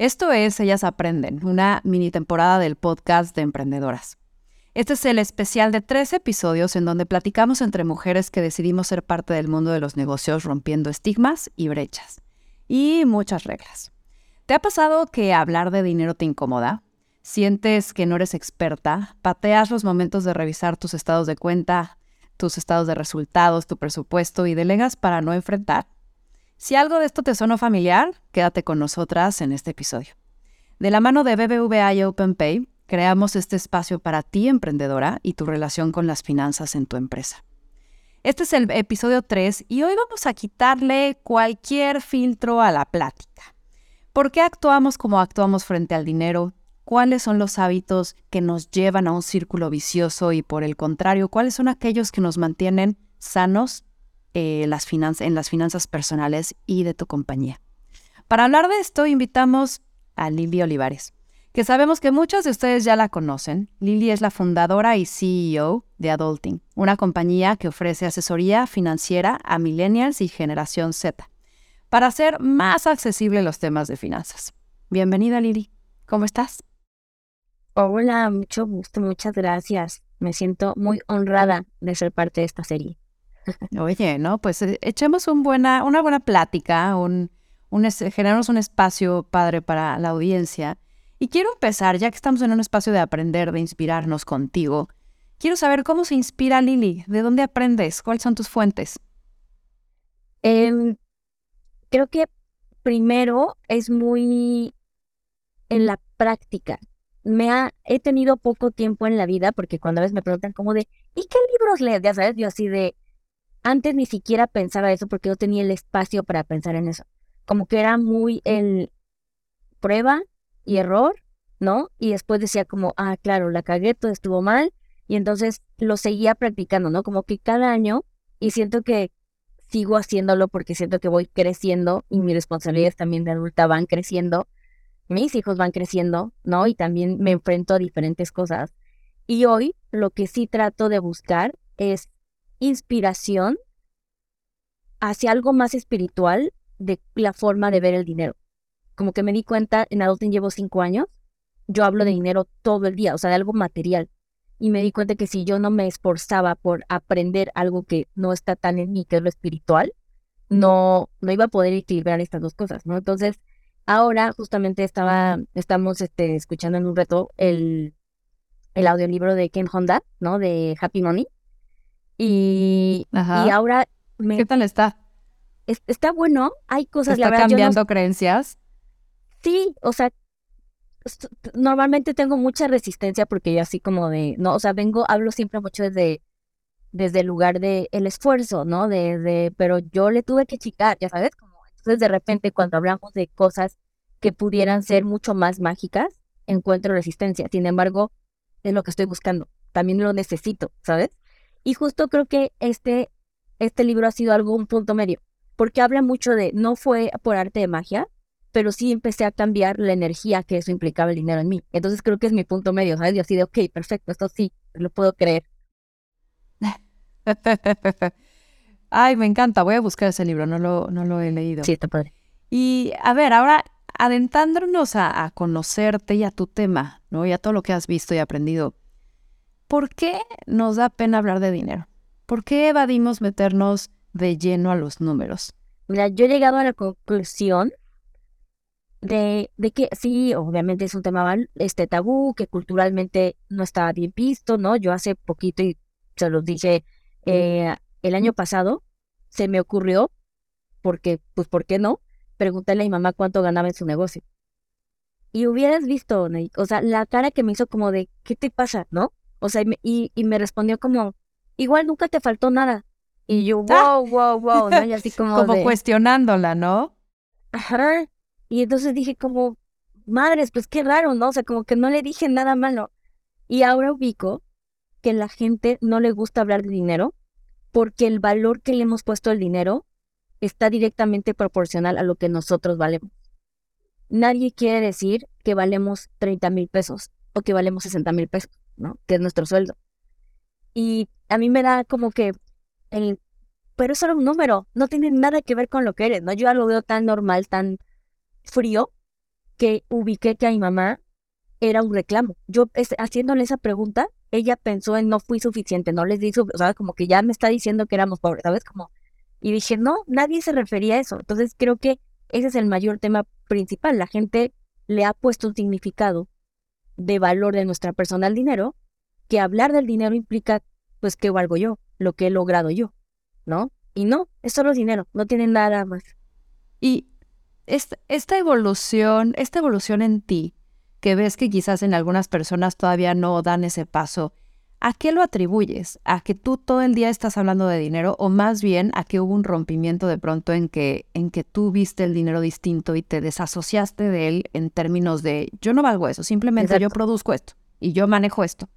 Esto es Ellas Aprenden, una mini temporada del podcast de emprendedoras. Este es el especial de tres episodios en donde platicamos entre mujeres que decidimos ser parte del mundo de los negocios rompiendo estigmas y brechas. Y muchas reglas. ¿Te ha pasado que hablar de dinero te incomoda? ¿Sientes que no eres experta? ¿Pateas los momentos de revisar tus estados de cuenta, tus estados de resultados, tu presupuesto y delegas para no enfrentar? Si algo de esto te suena familiar, quédate con nosotras en este episodio. De la mano de BBVA y OpenPay, creamos este espacio para ti, emprendedora, y tu relación con las finanzas en tu empresa. Este es el episodio 3 y hoy vamos a quitarle cualquier filtro a la plática. ¿Por qué actuamos como actuamos frente al dinero? ¿Cuáles son los hábitos que nos llevan a un círculo vicioso y por el contrario, cuáles son aquellos que nos mantienen sanos eh, las en las finanzas personales y de tu compañía. Para hablar de esto, invitamos a Lili Olivares, que sabemos que muchos de ustedes ya la conocen. Lili es la fundadora y CEO de Adulting, una compañía que ofrece asesoría financiera a millennials y generación Z, para hacer más accesibles los temas de finanzas. Bienvenida, Lili. ¿Cómo estás? Hola, mucho gusto, muchas gracias. Me siento muy honrada de ser parte de esta serie. Oye, ¿no? Pues eh, echemos buena, una buena plática, un, un, generamos un espacio padre para la audiencia. Y quiero empezar, ya que estamos en un espacio de aprender, de inspirarnos contigo, quiero saber cómo se inspira Lili, de dónde aprendes, cuáles son tus fuentes. Em, creo que primero es muy en la práctica. Me ha, he tenido poco tiempo en la vida porque cuando a veces me preguntan como de, ¿y qué libros lees? Ya sabes, yo así de, antes ni siquiera pensaba eso porque no tenía el espacio para pensar en eso. Como que era muy el prueba y error, ¿no? Y después decía como, ah, claro, la cagué, todo estuvo mal. Y entonces lo seguía practicando, ¿no? Como que cada año, y siento que sigo haciéndolo porque siento que voy creciendo y mis responsabilidades también de adulta van creciendo. Mis hijos van creciendo, ¿no? Y también me enfrento a diferentes cosas. Y hoy lo que sí trato de buscar es inspiración hacia algo más espiritual de la forma de ver el dinero. Como que me di cuenta, en Adulting llevo cinco años, yo hablo de dinero todo el día, o sea, de algo material. Y me di cuenta que si yo no me esforzaba por aprender algo que no está tan en mí, que es lo espiritual, no, no iba a poder equilibrar estas dos cosas, ¿no? Entonces, ahora justamente estaba, estamos este, escuchando en un reto el, el audiolibro de Ken Honda, ¿no? De Happy Money. Y, y ahora... Me, ¿Qué tal está? está bueno, hay cosas... ¿Está cambiando creencias? Sí, o sea, normalmente tengo mucha resistencia porque yo así como de, no, o sea, vengo, hablo siempre mucho desde, desde el lugar de el esfuerzo, ¿no? De, de, pero yo le tuve que chicar, ya sabes, como, entonces de repente cuando hablamos de cosas que pudieran ser mucho más mágicas, encuentro resistencia. Sin embargo, es lo que estoy buscando. También lo necesito, ¿sabes? Y justo creo que este, este libro ha sido algo, un punto medio, porque habla mucho de, no fue por arte de magia, pero sí empecé a cambiar la energía que eso implicaba el dinero en mí. Entonces creo que es mi punto medio, ¿sabes? Y así de, ok, perfecto, esto sí, lo puedo creer. Ay, me encanta, voy a buscar ese libro, no lo, no lo he leído. Sí, está padre. Y a ver, ahora adentrándonos a, a, conocerte y a tu tema, ¿no? Y a todo lo que has visto y aprendido. ¿Por qué nos da pena hablar de dinero? ¿Por qué evadimos meternos de lleno a los números? Mira, yo he llegado a la conclusión de, de que sí, obviamente es un tema este tabú, que culturalmente no estaba bien visto, ¿no? Yo hace poquito, y se los dije, eh, el año pasado se me ocurrió, porque, pues, ¿por qué no? Preguntarle a mi mamá cuánto ganaba en su negocio. Y hubieras visto, o sea, la cara que me hizo como de, ¿qué te pasa, no? O sea, y, y me respondió como, igual nunca te faltó nada. Y yo, wow, wow, wow, ¿no? Y así como. como cuestionándola, ¿no? Ajá. Y entonces dije como, madres, pues qué raro, ¿no? O sea, como que no le dije nada malo. Y ahora ubico que la gente no le gusta hablar de dinero porque el valor que le hemos puesto al dinero está directamente proporcional a lo que nosotros valemos. Nadie quiere decir que valemos 30 mil pesos o que valemos 60 mil pesos. ¿No? Que es nuestro sueldo. Y a mí me da como que el, pero era un número, no tiene nada que ver con lo que eres, ¿no? Yo lo veo tan normal, tan frío, que ubiqué que a mi mamá era un reclamo. Yo haciéndole esa pregunta, ella pensó en no fui suficiente, no les di o sea, como que ya me está diciendo que éramos pobres, ¿sabes? Como, y dije, no, nadie se refería a eso. Entonces creo que ese es el mayor tema principal. La gente le ha puesto un significado de valor de nuestra persona al dinero, que hablar del dinero implica, pues, que valgo yo, lo que he logrado yo, ¿no? Y no, es solo dinero, no tiene nada más. Y esta, esta evolución, esta evolución en ti, que ves que quizás en algunas personas todavía no dan ese paso, ¿a qué lo atribuyes? ¿A que tú todo el día estás hablando de dinero o más bien a que hubo un rompimiento de pronto en que, en que tú viste el dinero distinto y te desasociaste de él en términos de yo no valgo eso, simplemente yo produzco esto y yo manejo esto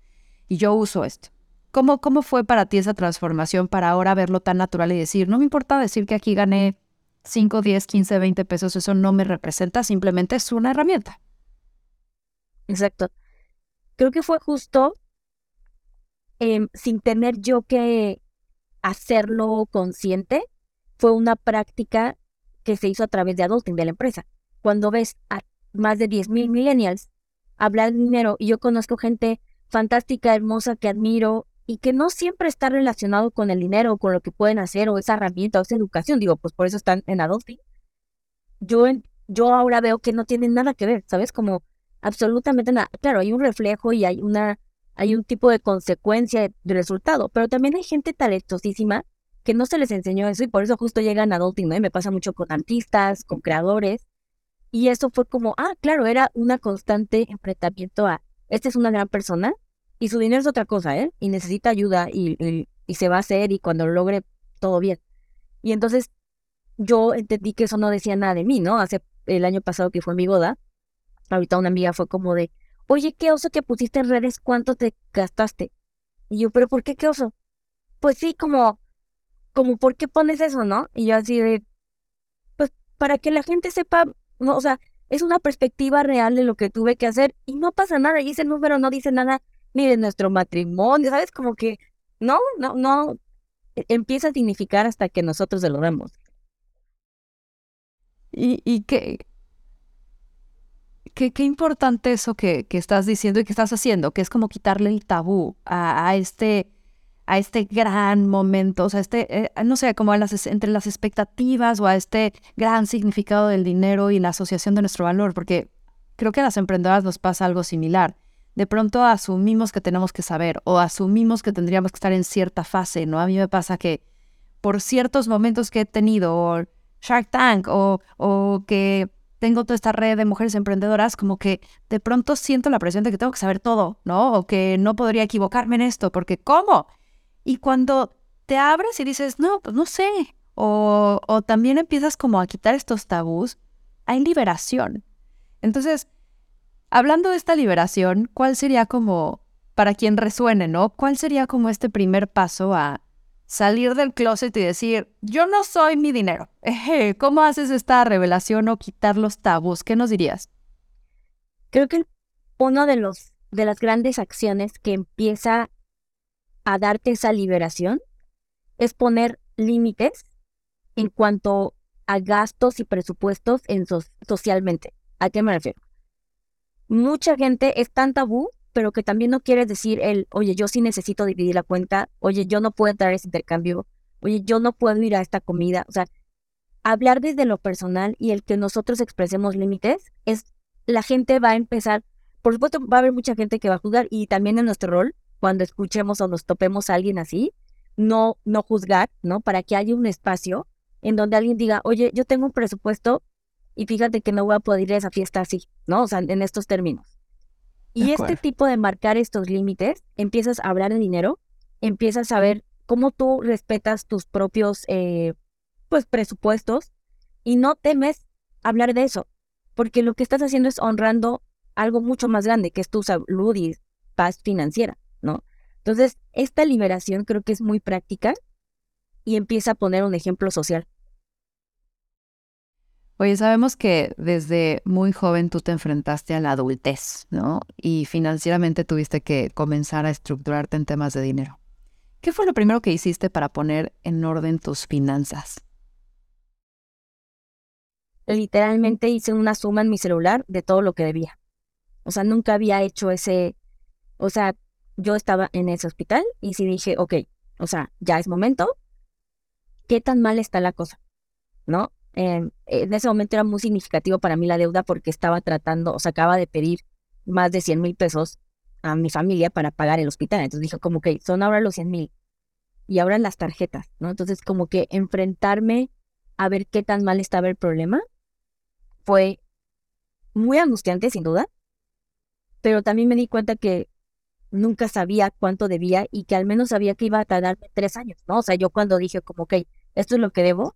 y yo uso esto? ¿Cómo, ¿Cómo fue para ti esa transformación para ahora verlo tan natural y decir, no me importa decir que aquí gané 5, 10, 15, 20 pesos, eso no me representa, simplemente es una herramienta? Exacto. Creo que fue justo em, sin tener yo que hacerlo consciente, fue una práctica que se hizo a través de adulting de la empresa. Cuando ves a más de 10.000 millennials hablar de dinero y yo conozco gente fantástica, hermosa, que admiro y que no siempre está relacionado con el dinero con lo que pueden hacer o esa herramienta o esa educación, digo, pues por eso están en adulting. Yo, yo ahora veo que no tienen nada que ver, ¿sabes? Como absolutamente nada. Claro, hay un reflejo y hay una hay un tipo de consecuencia de, resultado, pero también hay gente talentosísima que no se les enseñó eso y por eso justo llegan a adulting, ¿no? Me pasa mucho con artistas, con creadores. Y eso fue como, ah, claro, era una constante enfrentamiento a, esta es una gran persona y su dinero es otra cosa, ¿eh? Y necesita ayuda y, y, y se va a hacer y cuando lo logre, todo bien. Y entonces yo entendí que eso no decía nada de mí, ¿no? Hace el año pasado que fue mi boda, ahorita una amiga fue como de, oye, qué oso que pusiste en redes, ¿cuánto te gastaste? Y yo, pero ¿por qué qué oso? Pues sí, como, como, ¿por qué pones eso, no? Y yo así de, pues para que la gente sepa, no, o sea, es una perspectiva real de lo que tuve que hacer y no pasa nada. Y ese número no dice nada ni de nuestro matrimonio, ¿sabes? Como que, no, no, no, e, empieza a significar hasta que nosotros se lo demos. ¿Y, y qué, qué, importante eso que, estás diciendo y que estás haciendo, que es como quitarle el tabú a, este a este gran momento, o sea, este, eh, no sé, como las, entre las expectativas o a este gran significado del dinero y la asociación de nuestro valor, porque creo que a las emprendedoras nos pasa algo similar. De pronto asumimos que tenemos que saber o asumimos que tendríamos que estar en cierta fase, ¿no? A mí me pasa que por ciertos momentos que he tenido, o Shark Tank, o, o que tengo toda esta red de mujeres emprendedoras, como que de pronto siento la presión de que tengo que saber todo, ¿no? O que no podría equivocarme en esto, porque ¿cómo? Y cuando te abres y dices, no, pues no sé, o, o también empiezas como a quitar estos tabús, hay liberación. Entonces, hablando de esta liberación, ¿cuál sería como, para quien resuene, ¿no? ¿Cuál sería como este primer paso a salir del closet y decir, yo no soy mi dinero. ¿Cómo haces esta revelación o quitar los tabús? ¿Qué nos dirías? Creo que uno de los de las grandes acciones que empieza a darte esa liberación es poner límites en cuanto a gastos y presupuestos en socialmente. ¿A qué me refiero? Mucha gente es tan tabú pero que también no quiere decir el, oye, yo sí necesito dividir la cuenta, oye, yo no puedo entrar a ese intercambio, oye, yo no puedo ir a esta comida. O sea, hablar desde lo personal y el que nosotros expresemos límites es, la gente va a empezar, por supuesto, va a haber mucha gente que va a juzgar y también en nuestro rol, cuando escuchemos o nos topemos a alguien así, no, no juzgar, ¿no? Para que haya un espacio en donde alguien diga, oye, yo tengo un presupuesto y fíjate que no voy a poder ir a esa fiesta así, ¿no? O sea, en estos términos. Y este tipo de marcar estos límites, empiezas a hablar de dinero, empiezas a ver cómo tú respetas tus propios eh, pues presupuestos y no temes hablar de eso, porque lo que estás haciendo es honrando algo mucho más grande, que es tu salud y paz financiera, ¿no? Entonces, esta liberación creo que es muy práctica y empieza a poner un ejemplo social. Oye, sabemos que desde muy joven tú te enfrentaste a la adultez, ¿no? Y financieramente tuviste que comenzar a estructurarte en temas de dinero. ¿Qué fue lo primero que hiciste para poner en orden tus finanzas? literalmente hice una suma en mi celular de todo lo que debía. O sea, nunca había hecho ese, o sea, yo estaba en ese hospital y sí dije, ok, o sea, ya es momento, ¿qué tan mal está la cosa? ¿No? En ese momento era muy significativo para mí la deuda porque estaba tratando, o sea, acaba de pedir más de 100 mil pesos a mi familia para pagar el hospital. Entonces dijo como que son ahora los 100 mil y ahora las tarjetas, ¿no? Entonces como que enfrentarme a ver qué tan mal estaba el problema fue muy angustiante sin duda, pero también me di cuenta que nunca sabía cuánto debía y que al menos sabía que iba a tardarme tres años, ¿no? O sea, yo cuando dije como, ok, esto es lo que debo,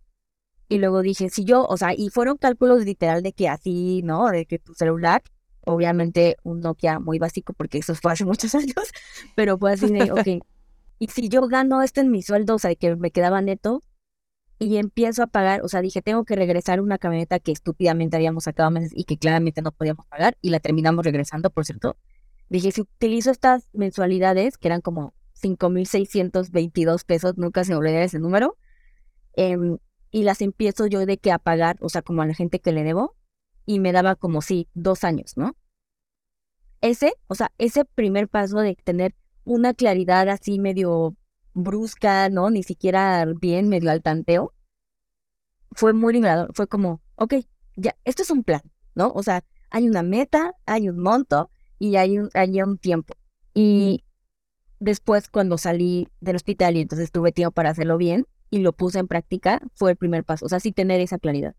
y luego dije, si yo, o sea, y fueron cálculos literal de que así, ¿no? De que tu celular, obviamente un Nokia muy básico, porque eso fue hace muchos años, pero fue así de, ok, y si yo gano esto en mi sueldo, o sea, que me quedaba neto, y empiezo a pagar, o sea, dije, tengo que regresar una camioneta que estúpidamente habíamos sacado meses y que claramente no podíamos pagar, y la terminamos regresando, por cierto. Dije, si utilizo estas mensualidades, que eran como 5.622 pesos, nunca se me olvidará ese número, eh, y las empiezo yo de que a pagar, o sea, como a la gente que le debo, y me daba como, sí, dos años, ¿no? Ese, o sea, ese primer paso de tener una claridad así medio brusca, ¿no? Ni siquiera bien, medio al tanteo, fue muy liberador. Fue como, ok, ya, esto es un plan, ¿no? O sea, hay una meta, hay un monto y hay un, hay un tiempo. Y después, cuando salí del hospital y entonces tuve tiempo para hacerlo bien, y lo puse en práctica, fue el primer paso. O sea, sí tener esa claridad.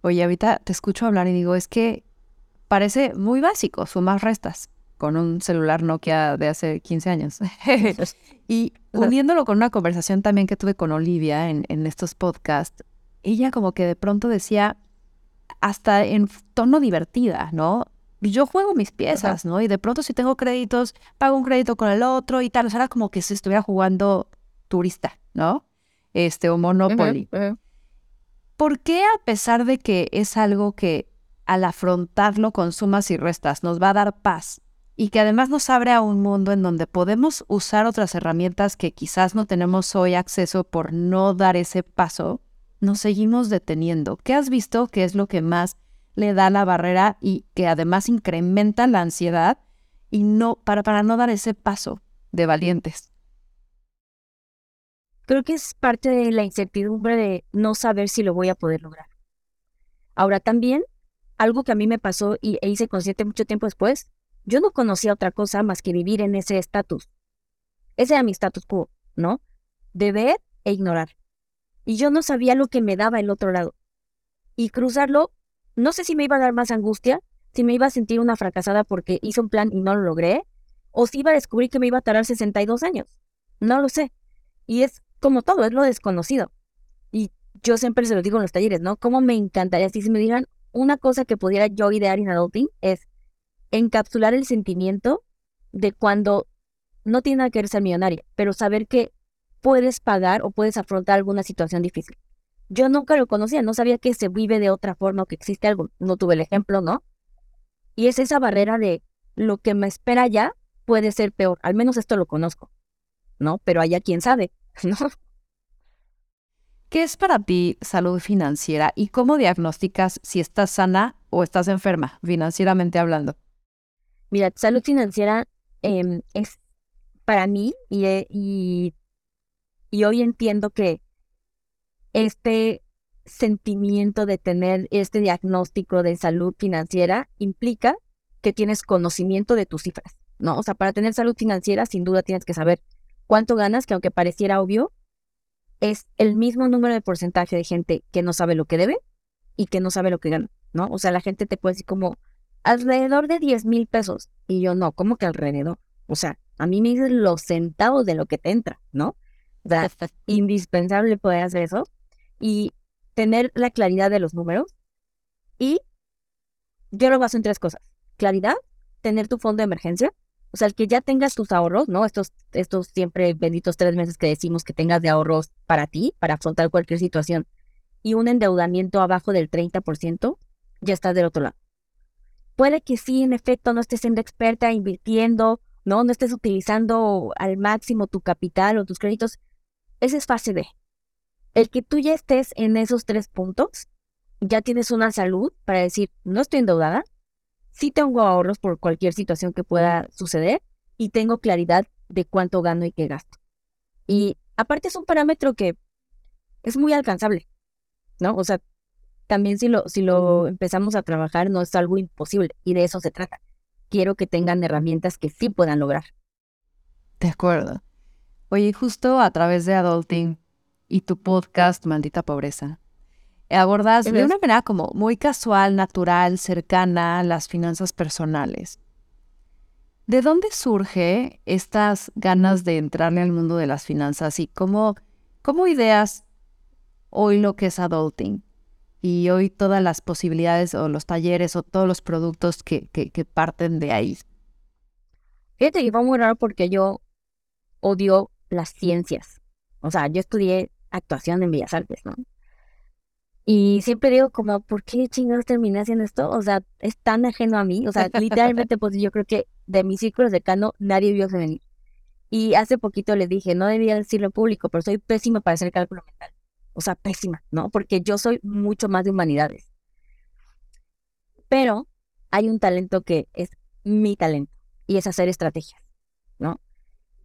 Oye, ahorita te escucho hablar y digo, es que parece muy básico, sumas restas con un celular Nokia de hace 15 años. y uniéndolo con una conversación también que tuve con Olivia en, en estos podcasts, ella como que de pronto decía, hasta en tono divertida, ¿no? Yo juego mis piezas, ¿no? Y de pronto si tengo créditos, pago un crédito con el otro y tal. O sea, era como que se estuviera jugando turista, ¿no? Este, o Monopoly. ¿Por qué a pesar de que es algo que al afrontarlo con sumas y restas nos va a dar paz y que además nos abre a un mundo en donde podemos usar otras herramientas que quizás no tenemos hoy acceso por no dar ese paso, nos seguimos deteniendo? ¿Qué has visto que es lo que más le da la barrera y que además incrementa la ansiedad y no para, para no dar ese paso de valientes? Creo que es parte de la incertidumbre de no saber si lo voy a poder lograr. Ahora también, algo que a mí me pasó y e hice consciente mucho tiempo después, yo no conocía otra cosa más que vivir en ese estatus. Ese era mi status quo, ¿no? De ver e ignorar. Y yo no sabía lo que me daba el otro lado. Y cruzarlo, no sé si me iba a dar más angustia, si me iba a sentir una fracasada porque hice un plan y no lo logré, o si iba a descubrir que me iba a tardar 62 años. No lo sé. Y es como todo, es lo desconocido. Y yo siempre se lo digo en los talleres, ¿no? Cómo me encantaría, si me digan una cosa que pudiera yo idear en adulting es encapsular el sentimiento de cuando no tiene que ser millonaria, pero saber que puedes pagar o puedes afrontar alguna situación difícil. Yo nunca lo conocía, no sabía que se vive de otra forma o que existe algo, no tuve el ejemplo, ¿no? Y es esa barrera de lo que me espera ya puede ser peor, al menos esto lo conozco, ¿no? Pero allá quién sabe, ¿no? ¿Qué es para ti salud financiera y cómo diagnosticas si estás sana o estás enferma, financieramente hablando? Mira, salud financiera em, es para mí y, y, y hoy entiendo que este sentimiento de tener este diagnóstico de salud financiera implica que tienes conocimiento de tus cifras, ¿no? O sea, para tener salud financiera, sin duda tienes que saber cuánto ganas, que aunque pareciera obvio, es el mismo número de porcentaje de gente que no sabe lo que debe y que no sabe lo que gana, ¿no? O sea, la gente te puede decir como alrededor de 10 mil pesos. Y yo no, ¿cómo que alrededor? O sea, a mí me dicen los centavos de lo que te entra, ¿no? O sea, indispensable poder hacer eso y tener la claridad de los números. Y yo lo baso en tres cosas. Claridad, tener tu fondo de emergencia, o sea, el que ya tengas tus ahorros, ¿no? Estos, estos siempre benditos tres meses que decimos que tengas de ahorros para ti, para afrontar cualquier situación, y un endeudamiento abajo del 30%, ya estás del otro lado. Puede que sí, en efecto, no estés siendo experta invirtiendo, ¿no? No estés utilizando al máximo tu capital o tus créditos. Ese es fase B. El que tú ya estés en esos tres puntos ya tienes una salud para decir, no estoy endeudada, sí tengo ahorros por cualquier situación que pueda suceder y tengo claridad de cuánto gano y qué gasto. Y aparte es un parámetro que es muy alcanzable, ¿no? O sea, también si lo, si lo empezamos a trabajar no es algo imposible y de eso se trata. Quiero que tengan herramientas que sí puedan lograr. De acuerdo. Oye, justo a través de Adulting y tu podcast Maldita Pobreza, abordas de una manera como muy casual, natural, cercana a las finanzas personales. ¿De dónde surge estas ganas de entrarle al mundo de las finanzas y cómo, cómo ideas hoy lo que es adulting? y hoy todas las posibilidades o los talleres o todos los productos que, que, parten de ahí. Fíjate que fue muy raro porque yo odio las ciencias. O sea, yo estudié actuación en Bellas Artes, ¿no? Y siempre digo como, ¿por qué chingados terminé haciendo esto? O sea, es tan ajeno a mí. O sea, literalmente, pues yo creo que de mis círculos de cano nadie vio venir. Y hace poquito le dije, no debía decirlo en público, pero soy pésima para hacer cálculo mental o sea, pésima, ¿no? Porque yo soy mucho más de humanidades. Pero hay un talento que es mi talento y es hacer estrategias, ¿no?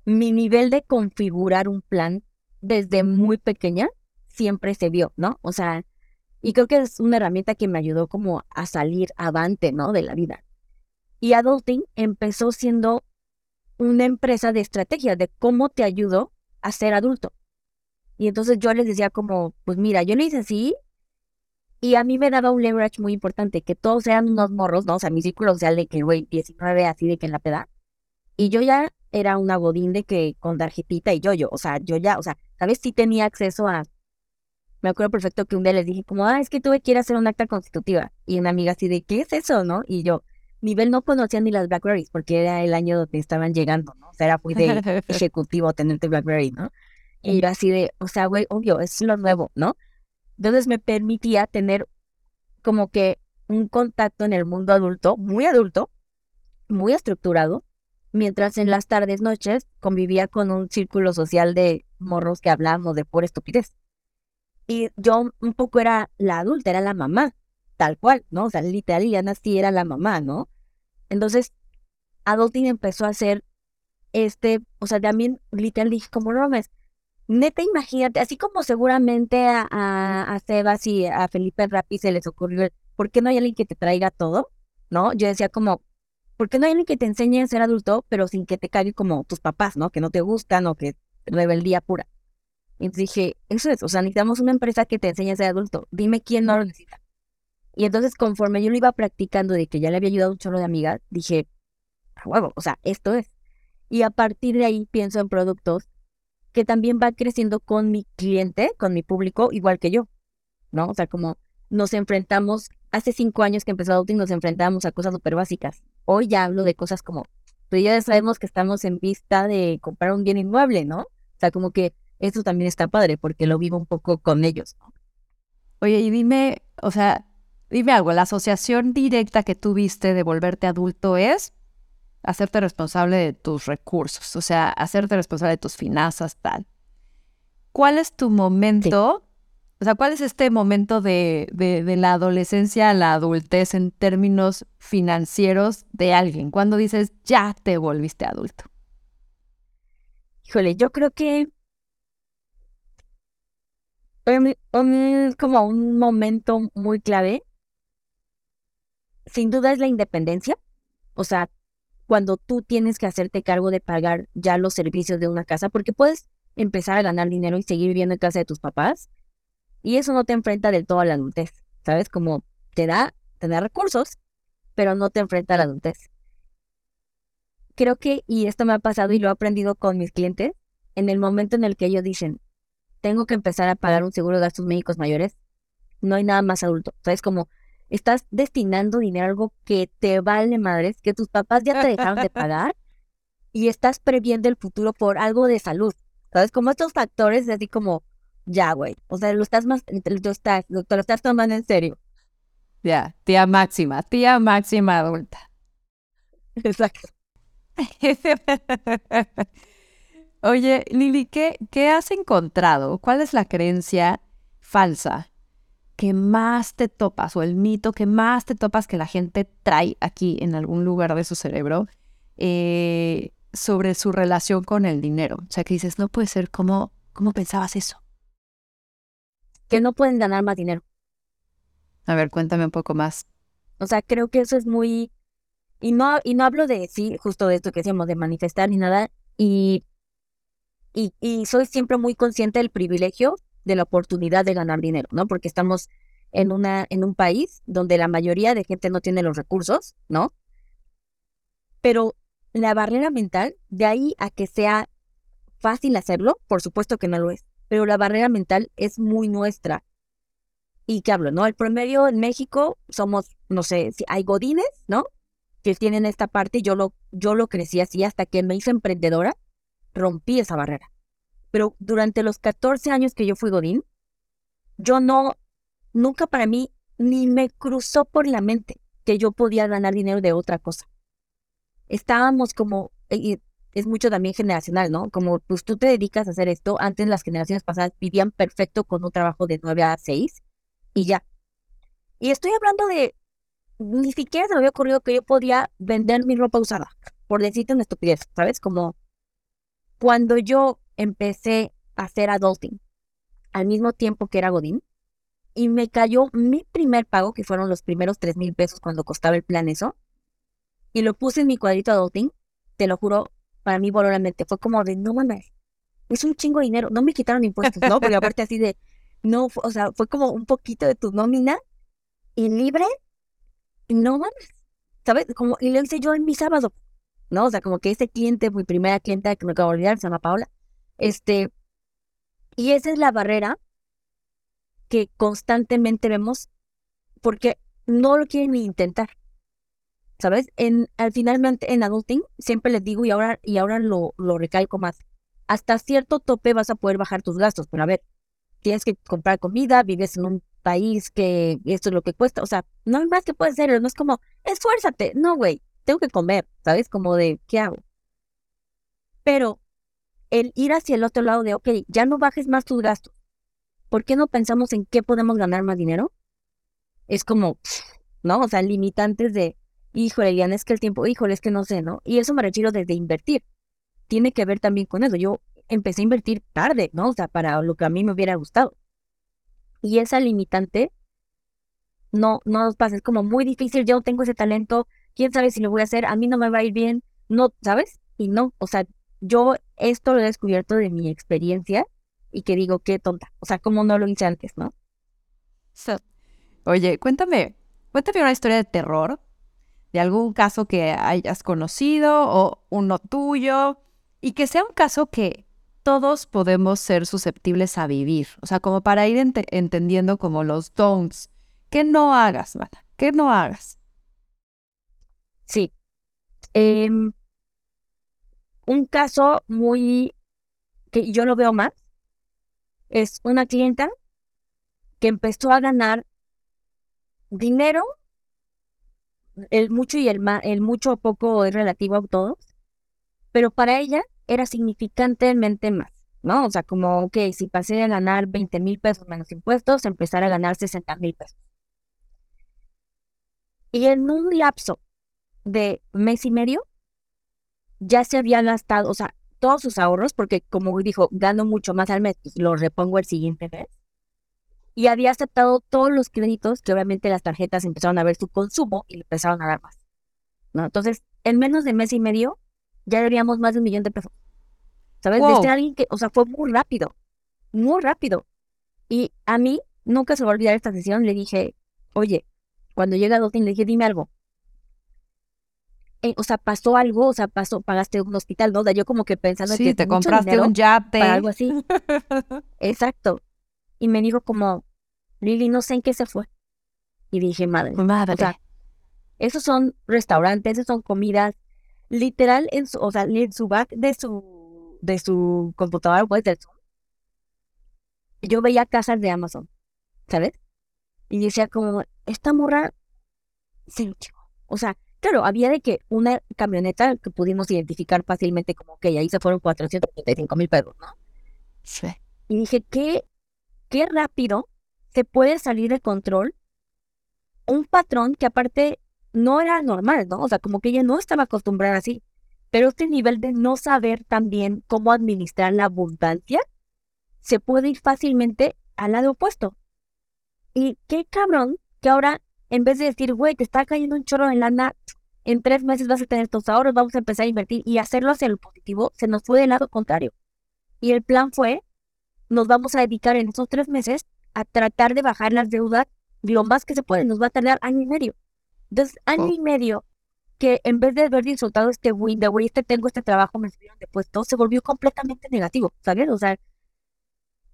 Mi nivel de configurar un plan desde muy pequeña siempre se vio, ¿no? O sea, y creo que es una herramienta que me ayudó como a salir avante, ¿no? De la vida. Y Adulting empezó siendo una empresa de estrategia, de cómo te ayudo a ser adulto. Y entonces yo les decía como, pues mira, yo lo hice así y a mí me daba un leverage muy importante, que todos eran unos morros, ¿no? O sea, mi círculo social de que, güey, 19 así de que en la peda. Y yo ya era una godín de que con tarjetita y yo, yo, o sea, yo ya, o sea, ¿sabes? Sí tenía acceso a... Me acuerdo perfecto que un día les dije como, ah, es que tuve que ir a hacer un acta constitutiva. Y una amiga así de, ¿qué es eso, no? Y yo, nivel no conocía ni las Blackberries, porque era el año donde estaban llegando, ¿no? O sea, era muy de ejecutivo tenerte Blackberry, ¿no? Y yo así de, o sea, güey, obvio, es lo nuevo, ¿no? Entonces me permitía tener como que un contacto en el mundo adulto, muy adulto, muy estructurado, mientras en las tardes, noches, convivía con un círculo social de morros que hablábamos de pura estupidez. Y yo un poco era la adulta, era la mamá, tal cual, ¿no? O sea, literal, ya nací, era la mamá, ¿no? Entonces, Adulting empezó a hacer este, o sea, también literal dije, como no neta, imagínate, así como seguramente a, a, Sebas y a Felipe Rapi se les ocurrió, ¿por qué no hay alguien que te traiga todo? ¿No? Yo decía como, ¿por qué no hay alguien que te enseñe a ser adulto, pero sin que te cague como tus papás, ¿no? Que no te gustan o que rebeldía pura. Y dije, eso es, o sea, necesitamos una empresa que te enseñe a ser adulto. Dime quién no lo necesita. Y entonces, conforme yo lo iba practicando de que ya le había ayudado un chorro de amigas, dije, huevo, o sea, esto es. Y a partir de ahí pienso en productos que también va creciendo con mi cliente, con mi público, igual que yo, ¿no? O sea, como nos enfrentamos, hace cinco años que empezó Adulting, nos enfrentamos a cosas súper básicas. Hoy ya hablo de cosas como, pues ya sabemos que estamos en vista de comprar un bien inmueble, ¿no? O sea, como que eso también está padre porque lo vivo un poco con ellos, ¿no? Oye, y dime, o sea, dime algo, la asociación directa que tuviste de volverte adulto es hacerte responsable de tus recursos, o sea, hacerte responsable de tus finanzas, tal. ¿Cuál es tu momento? O sea, ¿cuál es este momento de, de, la adolescencia a la adultez en términos financieros de alguien? Cuando dices, ya te volviste adulto. Híjole, yo creo que como un momento muy clave, sin duda es la independencia. O sea, cuando tú tienes que hacerte cargo de pagar ya los servicios de una casa, porque puedes empezar a ganar dinero y seguir viviendo en casa de tus papás, y eso no te enfrenta del todo a la adultez, ¿sabes? Como te da, te da recursos, pero no te enfrenta a la adultez. Creo que, y esto me ha pasado y lo he aprendido con mis clientes, en el momento en el que ellos dicen, tengo que empezar a pagar un seguro de gastos médicos mayores, no hay nada más adulto. ¿Sabes? Como estás destinando dinero a algo que te vale madres, que tus papás ya te dejaron de pagar y estás previendo el futuro por algo de salud. ¿Sabes? Como estos factores, así como, ya, güey. O sea, lo estás más, lo estás, lo, te lo estás tomando en serio. Ya, tía máxima, tía máxima adulta. Exacto. Oye, Lili, ¿qué, ¿qué has encontrado? ¿Cuál es la creencia falsa que más te topas o el mito que más te topas que la gente trae aquí en algún lugar de su cerebro eh, sobre su relación con el dinero? O sea, que dices, no puede ser, ¿cómo, cómo pensabas eso? Que no pueden ganar más dinero. A ver, cuéntame un poco más. O sea, creo que eso es muy... Y no, y no hablo de, sí, justo de esto que decíamos, de manifestar ni nada. Y, y, soy siempre muy consciente del privilegio de la oportunidad de ganar dinero, ¿no? Porque estamos en, una, en un país donde la mayoría de gente no tiene los recursos, ¿no? Pero la barrera mental, de ahí a que sea fácil hacerlo, por supuesto que no lo es, pero la barrera mental es muy nuestra. ¿Y qué hablo? ¿No? El promedio en México somos, no sé, si hay godines, ¿no? Que tienen esta parte, yo lo, yo lo crecí así hasta que me hice emprendedora, rompí esa barrera. Pero durante los 14 años que yo fui godín, yo no, nunca para mí ni me cruzó por la mente que yo podía ganar dinero de otra cosa. Estábamos como, es mucho también generacional, ¿no? Como pues tú te dedicas a hacer esto, antes las generaciones pasadas vivían perfecto con un trabajo de 9 a 6 y ya. Y estoy hablando de, ni siquiera se me había ocurrido que yo podía vender mi ropa usada, por decirte una estupidez, ¿sabes? Como cuando yo empecé a hacer adulting al mismo tiempo que era Godín y me cayó mi primer pago, que fueron los primeros tres mil pesos cuando costaba el plan eso, y lo puse en mi cuadrito adulting, te lo juro, para mí voló la mente, fue como de, no mames, es un chingo de dinero, no me quitaron impuestos, ¿no? Porque aparte así de, no, o sea, fue como un poquito de tu nómina y libre, y no mames, ¿sabes? Como, y lo hice yo en mi sábado, ¿no? O sea, como que ese cliente, mi primera clienta que me acabo de olvidar, se llama Paola, este, y esa es la barrera que constantemente vemos porque no lo quieren ni intentar. ¿Sabes? En, al finalmente en adulting siempre les digo y ahora, y ahora lo, lo recalco más. Hasta cierto tope vas a poder bajar tus gastos, pero a ver, tienes que comprar comida, vives en un país que esto es lo que cuesta, o sea, no hay más que puedes hacer, no es como, esfuérzate, no, güey, tengo que comer, ¿sabes? Como de, ¿qué hago? Pero el ir hacia el otro lado de, ok, ya no bajes más tus gastos. ¿Por qué no pensamos en qué podemos ganar más dinero? Es como, ¿no? O sea, limitantes de, híjole, ya es que el tiempo, híjole, es que no sé, ¿no? Y eso me refiero desde invertir. Tiene que ver también con eso. Yo empecé a invertir tarde, ¿no? O sea, para lo que a mí me hubiera gustado. Y esa limitante no, no nos pasa. Es como muy difícil. Yo tengo ese talento. ¿Quién sabe si lo voy a hacer? A mí no me va a ir bien. No, ¿sabes? Y no, o sea, yo esto lo he descubierto de mi experiencia y que digo, qué tonta. O sea, como no lo hice antes, ¿no? Oye, cuéntame, cuéntame una historia de terror, de algún caso que hayas conocido o uno tuyo, y que sea un caso que todos podemos ser susceptibles a vivir. O sea, como para ir entendiendo como los don'ts. ¿Qué no hagas, Mata? ¿Qué no hagas? Sí. Eh, un caso muy que yo lo veo más es una clienta que empezó a ganar dinero, el mucho y el, el mucho o poco es relativo a todos, pero para ella era significantemente más, ¿no? O sea, como, ok, si pasé a ganar 20 mil pesos menos impuestos, empezar a ganar 60 mil pesos. Y en un lapso de mes y medio, ya se había gastado, o sea, todos sus ahorros, porque como dijo, gano mucho más al mes, pues lo repongo el siguiente mes. Y había aceptado todos los créditos, que obviamente las tarjetas empezaron a ver su consumo y le empezaron a dar más. ¿no? Entonces, en menos de mes y medio, ya deberíamos más de un millón de pesos. ¿Sabes? Desde alguien que, o sea, fue muy rápido, muy rápido. Y a mí, nunca se va a olvidar esta sesión, le dije, oye, cuando llega Dotin, le dije, dime algo, eh, o sea, pasó algo, o sea, pasó, pagaste un hospital, ¿no? yo como que pensando sí, te compraste un yate. Para algo así. Exacto. Y me dijo como, Lili, no sé en qué se fue. Y dije, madre. Madre. O sea, esos son restaurantes, esos son comidas. Literal, en su, o sea, en su back de su, de su computadora, pues, del yo veía casas de Amazon, ¿sabes? Y decía como, esta morra se O sea, Claro, había de que una camioneta que pudimos identificar fácilmente como que ahí se fueron 475 mil pesos, ¿no? Sí. Y dije, qué, qué rápido se puede salir de control un patrón que aparte no era normal, ¿no? O sea, como que ella no estaba acostumbrada así. Pero este nivel de no saber también cómo administrar la abundancia se puede ir fácilmente al lado opuesto. Y qué cabrón que ahora, en vez de decir, güey, te está cayendo un chorro de lana, en tres meses vas a tener tus ahorros, vamos a empezar a invertir y hacerlo hacia el positivo, se nos fue del lado contrario. Y el plan fue, nos vamos a dedicar en esos tres meses a tratar de bajar las deudas lo más que se puede, nos va a tardar año y medio. Entonces, año y medio que en vez de haber disfrutado este win, de güey, este tengo este trabajo, me subieron de puesto, se volvió completamente negativo, ¿sabes? O sea,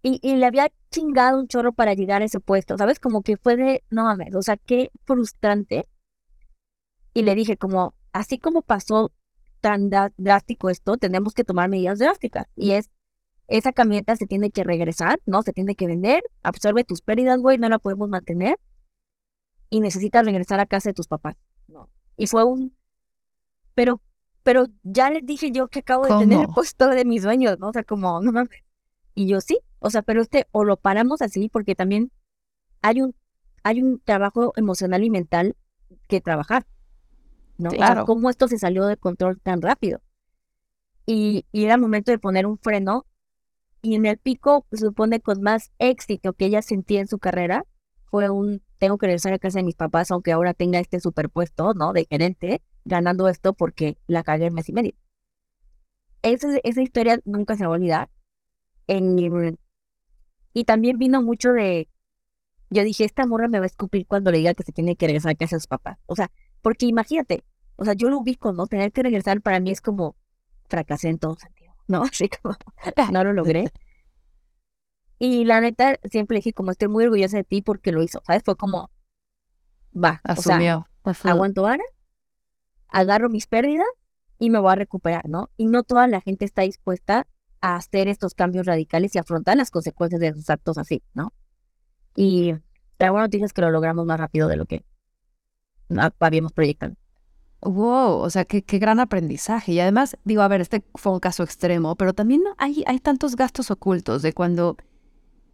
y, y, le había chingado un chorro para llegar a ese puesto, ¿sabes? Como que fue de, no mames, o sea, qué frustrante. Y le dije, como, así como pasó tan drástico esto, tenemos que tomar medidas drásticas. Y es, esa camioneta se tiene que regresar, ¿no? Se tiene que vender, absorbe tus pérdidas, güey, no la podemos mantener. Y necesitas regresar a casa de tus papás, ¿no? Y fue un, pero, pero ya les dije yo que acabo de tener el puesto de mis sueños, ¿no? O sea, como, no mames. Y yo sí, o sea, pero este, o lo paramos así, porque también hay un, hay un trabajo emocional y mental que trabajar. ¿no? Claro. O sea, cómo esto se salió de control tan rápido. Y, y era momento de poner un freno. Y en el pico, supone con más éxito que ella sentía en su carrera, fue un, tengo que regresar a casa de mis papás, aunque ahora tenga este superpuesto, ¿no? De gerente, ganando esto porque la cagué en mes y medio. Esa, esa historia nunca se va a olvidar. En, y también vino mucho de, yo dije, esta morra me va a escupir cuando le diga que se tiene que regresar a casa de sus papás. O sea, porque imagínate, o sea, yo lo ubico, ¿no? Tener que regresar para mí es como fracasé en todo sentido, ¿no? Así como no lo logré. Y la neta, siempre dije, como estoy muy orgullosa de ti porque lo hizo, ¿sabes? Fue como, va, Asumió. o sea, aguanto ahora, agarro mis pérdidas y me voy a recuperar, ¿no? Y no toda la gente está dispuesta a hacer estos cambios radicales y afrontar las consecuencias de sus actos así, ¿no? Y la buena noticia es que lo logramos más rápido de lo que habíamos proyectado. Wow, o sea, qué, qué, gran aprendizaje. Y además, digo, a ver, este fue un caso extremo, pero también hay, hay tantos gastos ocultos de cuando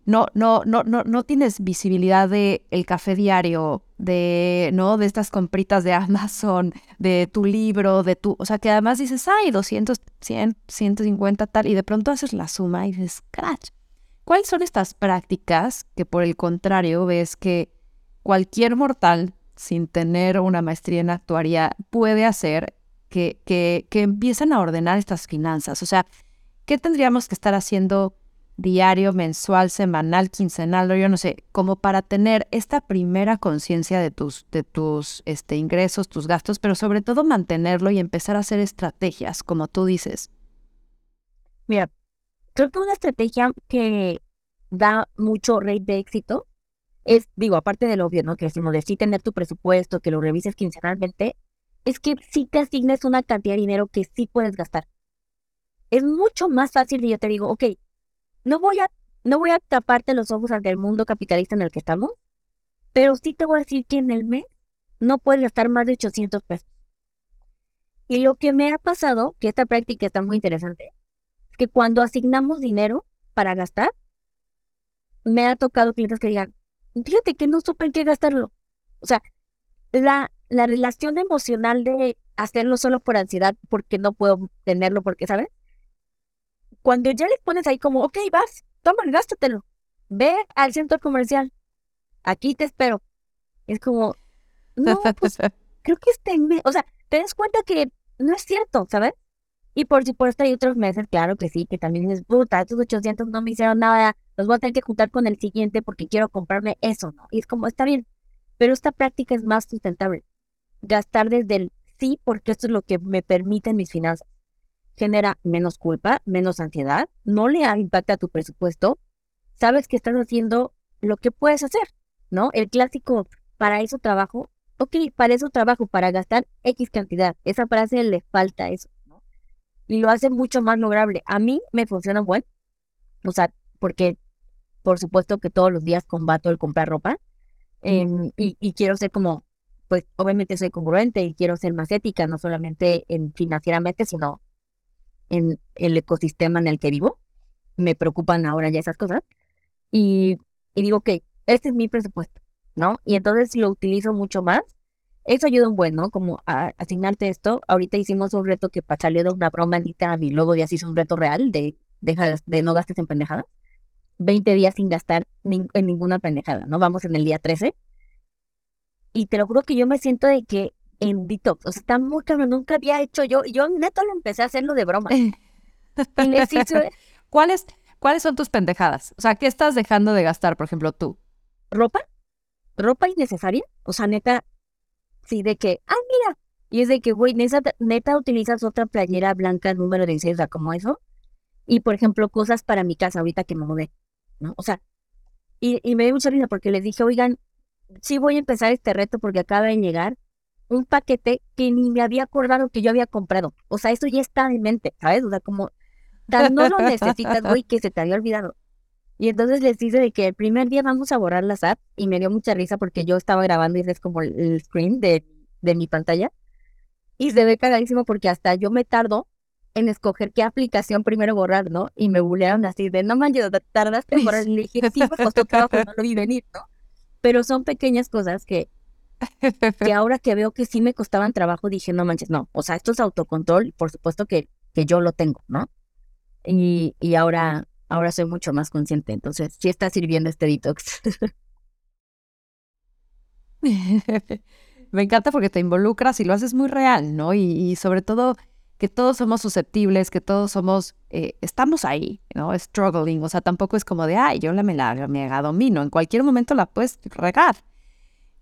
no, no, no, no, no tienes visibilidad de el café diario, de, ¿no? De estas compritas de Amazon, de tu libro, de tu, o sea, que además dices, ay, 200, 100, 150 tal, y de pronto haces la suma y dices, scratch. ¿Cuáles son estas prácticas que por el contrario ves que cualquier mortal sin tener una maestría en actuaría puede hacer que, que, que empiecen a ordenar estas finanzas? O sea, ¿qué tendríamos que estar haciendo diario, mensual, semanal, quincenal, o yo no sé, como para tener esta primera conciencia de tus, de tus este, ingresos, tus gastos, pero sobre todo mantenerlo y empezar a hacer estrategias, como tú dices. Mira, creo que una estrategia que da mucho rate de éxito es, digo, aparte del obvio, ¿no? Que decimos de sí tener tu presupuesto, que lo revises quincenalmente, es que sí te asignes una cantidad de dinero que sí puedes gastar. Es mucho más fácil y yo te digo, ok, no voy a, no voy a taparte los ojos ante el mundo capitalista en el que estamos, pero sí te voy a decir que en el mes no puedes gastar más de 800 pesos. Y lo que me ha pasado, que esta práctica está muy interesante, es que cuando asignamos dinero para gastar, me ha tocado clientes que digan, fíjate que no supe en qué gastarlo. O sea, la, la relación emocional de hacerlo solo por ansiedad, porque no puedo tenerlo, porque, ¿sabes? Cuando ya le pones ahí como, ok, vas, toma, gástatelo. Ve al centro comercial. Aquí te espero. Es como, no, pues creo que este mes, o sea, te das cuenta que no es cierto, ¿sabes? Y por supuesto hay otros meses, claro que sí, que también es puta, estos 800 no me hicieron nada, los voy a tener que juntar con el siguiente porque quiero comprarme eso, ¿no? Y es como, está bien, pero esta práctica es más sustentable. Gastar desde el sí, porque esto es lo que me permiten mis finanzas genera menos culpa, menos ansiedad, no le impacta a tu presupuesto, sabes que estás haciendo lo que puedes hacer, ¿no? El clásico, para eso trabajo, ok, para eso trabajo, para gastar X cantidad, esa frase le falta eso, ¿no? Y lo hace mucho más lograble. A mí me funciona bueno, o sea, porque por supuesto que todos los días combato el comprar ropa em, y, y quiero ser como, pues obviamente soy congruente y quiero ser más ética, no solamente en financieramente, sino en el ecosistema en el que vivo. Me preocupan ahora ya esas cosas. Y, digo que este es mi presupuesto, ¿no? Y entonces lo utilizo mucho más. Eso ayuda un buen, ¿no? Como a asignarte esto. Ahorita hicimos un reto que salió de una broma Instagram y luego ya se hizo un reto real de, de, de no gastes en pendejadas. 20 días sin gastar en ninguna pendejada, ¿no? Vamos en el día 13. Y te lo juro que yo me siento de que en detox, o sea, está muy cabrón, nunca había hecho yo, yo neto lo empecé a hacerlo de broma. ¿Cuáles, ¿Cuáles son tus pendejadas? O sea, ¿qué estás dejando de gastar, por ejemplo, tú? ¿Ropa? ¿Ropa innecesaria? O sea, neta, sí, de que, ah, mira, y es de que, güey, neta, neta utilizas otra playera blanca número 16, o sea, como eso. Y, por ejemplo, cosas para mi casa ahorita que me mudé. ¿no? O sea, y, y me dio mucha risa porque les dije, oigan, sí voy a empezar este reto porque acaba de llegar un paquete que ni me había acordado que yo había comprado. O sea, eso ya está en mente, ¿sabes? O sea, como tan no lo necesitas, güey, que se te había olvidado. Y entonces les dice de que el primer día vamos a borrar las apps y me dio mucha risa porque yo estaba grabando y es como el screen de, de mi pantalla. Y se ve cagadísimo porque hasta yo me tardo en escoger qué aplicación primero borrar, ¿no? Y me bulearon así de, no manches, tardaste en borrar. Le dije, sí, me costó trabajo, no lo vi venir, ¿no? Pero son pequeñas cosas que, que ahora que veo que sí me costaban trabajo, dije, no manches, no. O sea, esto es autocontrol, por supuesto que, que yo lo tengo, ¿no? Y, y ahora, ahora soy mucho más consciente. Entonces, sí está sirviendo este detox. me encanta porque te involucras y lo haces muy real, ¿no? y sobre todo que todos somos susceptibles, que todos somos, eh, estamos ahí, ¿no? Struggling, o sea, tampoco es como de, ay, yo la me la mega domino, en cualquier momento la puedes regar.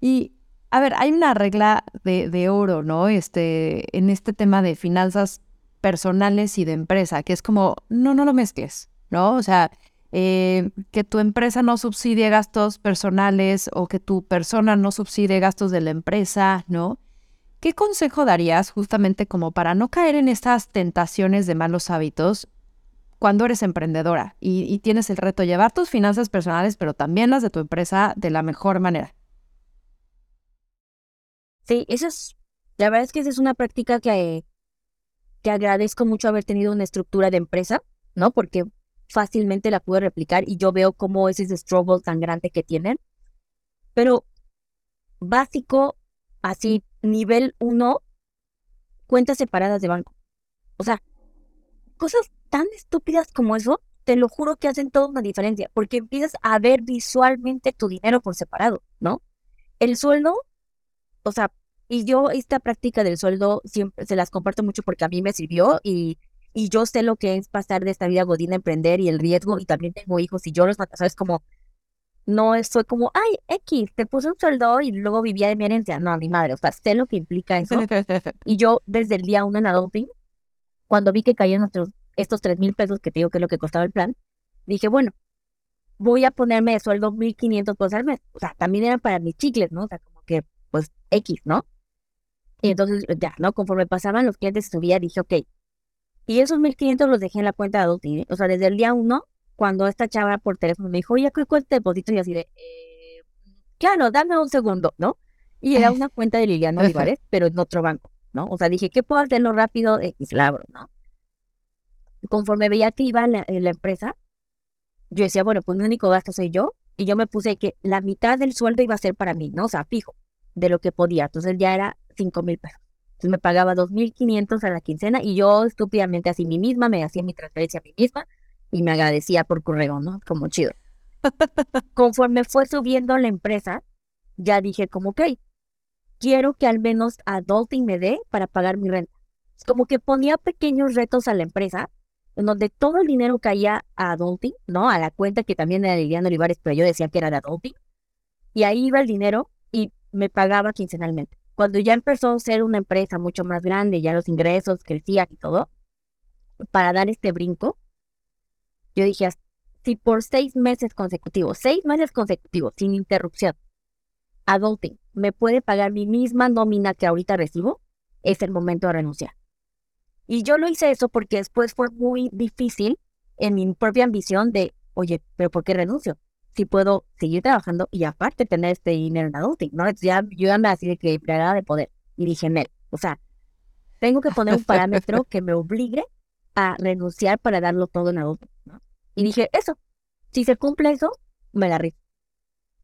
Y, a ver, hay una regla de, de oro, ¿no? Este, en este tema de finanzas personales y de empresa, que es como, no, no lo mezcles, ¿no? O sea, eh, que tu empresa no subsidie gastos personales o que tu persona no subsidie gastos de la empresa, ¿no? ¿Qué consejo darías justamente como para no caer en estas tentaciones de malos hábitos cuando eres emprendedora y, tienes el reto de llevar tus finanzas personales, pero también las de tu empresa de la mejor manera? Sí, eso es, la verdad es que esa es una práctica que, que agradezco mucho haber tenido una estructura de empresa, ¿no? Porque fácilmente la pude replicar y yo veo cómo es ese struggle tan grande que tienen. Pero básico, así nivel 1, cuentas separadas de banco. O sea, cosas tan estúpidas como eso, te lo juro que hacen toda una diferencia, porque empiezas a ver visualmente tu dinero por separado, ¿no? El sueldo, o sea, y yo esta práctica del sueldo siempre se las comparto mucho porque a mí me sirvió y, y yo sé lo que es pasar de esta vida godina a emprender y el riesgo y también tengo hijos y yo los ¿sabes? Como no fue como, ay, X, te puse un sueldo y luego vivía de mi herencia. No, a mi madre, o sea, sé lo que implica eso. y yo, desde el día uno en Adulting, cuando vi que caían nuestros, estos tres mil pesos, que te digo que es lo que costaba el plan, dije, bueno, voy a ponerme de sueldo 1500 pesos al mes. O sea, también eran para mis chicles, ¿no? O sea, como que, pues, X, ¿no? Y entonces, ya, ¿no? Conforme pasaban los clientes, subía, dije, ok. Y esos 1500 los dejé en la cuenta de Adulting. ¿eh? O sea, desde el día uno cuando esta chava por teléfono me dijo, oye, ¿qué cuesta depósito? Y así de, eh, claro, dame un segundo, ¿no? Y era una cuenta de Liliana Olivares, pero en otro banco, ¿no? O sea, dije, ¿qué puedo hacerlo rápido? X labro, ¿no? Conforme veía que iba la, la empresa, yo decía, bueno, pues mi único gasto soy yo, y yo me puse que la mitad del sueldo iba a ser para mí, ¿no? O sea, fijo, de lo que podía. Entonces ya era cinco mil pesos. Entonces me pagaba dos mil quinientos a la quincena y yo estúpidamente así mí misma me hacía mi transferencia a mí misma y me agradecía por correo, ¿no? Como chido. Conforme fue subiendo la empresa, ya dije como, ok, quiero que al menos Adulting me dé para pagar mi renta. Como que ponía pequeños retos a la empresa, en donde todo el dinero caía a Adulting, ¿no? A la cuenta que también era de Liliana Olivares, pero yo decía que era de Adulting. Y ahí iba el dinero me pagaba quincenalmente. Cuando ya empezó a ser una empresa mucho más grande, ya los ingresos crecían y todo, para dar este brinco, yo dije, si por seis meses consecutivos, seis meses consecutivos, sin interrupción, Adulting me puede pagar mi misma nómina que ahorita recibo, es el momento de renunciar. Y yo lo hice eso porque después fue muy difícil en mi propia ambición de, oye, pero ¿por qué renuncio? Si puedo seguir trabajando y aparte tener este dinero en adulting, ¿no? ya, yo ya me de que de poder. Y dije, Nel, o sea, tengo que poner un parámetro que me obligue a renunciar para darlo todo en adulting, ¿no? Y dije, eso, si se cumple eso, me la rifo.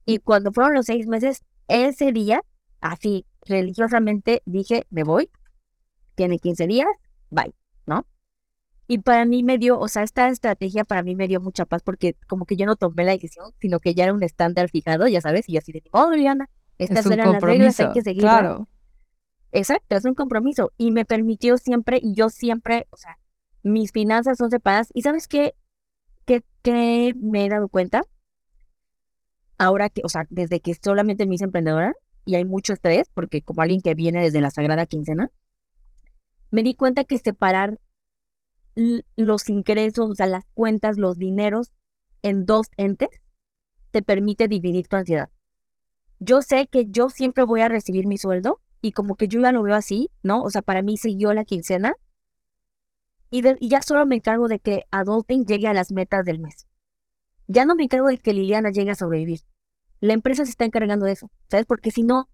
Y cuando fueron los seis meses, ese día, así religiosamente dije, me voy, tiene 15 días, bye, ¿no? Y para mí me dio, o sea, esta estrategia para mí me dio mucha paz porque como que yo no tomé la decisión, sino que ya era un estándar fijado, ya sabes, y así de, oh, Liliana, estas eran las reglas, hay que seguir. Claro. Exacto, es un compromiso. Y me permitió siempre, y yo siempre, o sea, mis finanzas son separadas. ¿Y sabes qué? ¿Qué, qué me he dado cuenta? Ahora que, o sea, desde que solamente me hice emprendedora, y hay mucho estrés, porque como alguien que viene desde la Sagrada Quincena, me di cuenta que separar los ingresos, o sea, las cuentas, los dineros en dos entes, te permite dividir tu ansiedad. Yo sé que yo siempre voy a recibir mi sueldo y como que yo ya lo veo así, ¿no? O sea, para mí siguió la quincena y, ya solo me encargo de que Adulting llegue a las metas del mes. Ya no me encargo de que Liliana llegue a sobrevivir. La empresa se está encargando de eso, ¿sabes? Porque si no,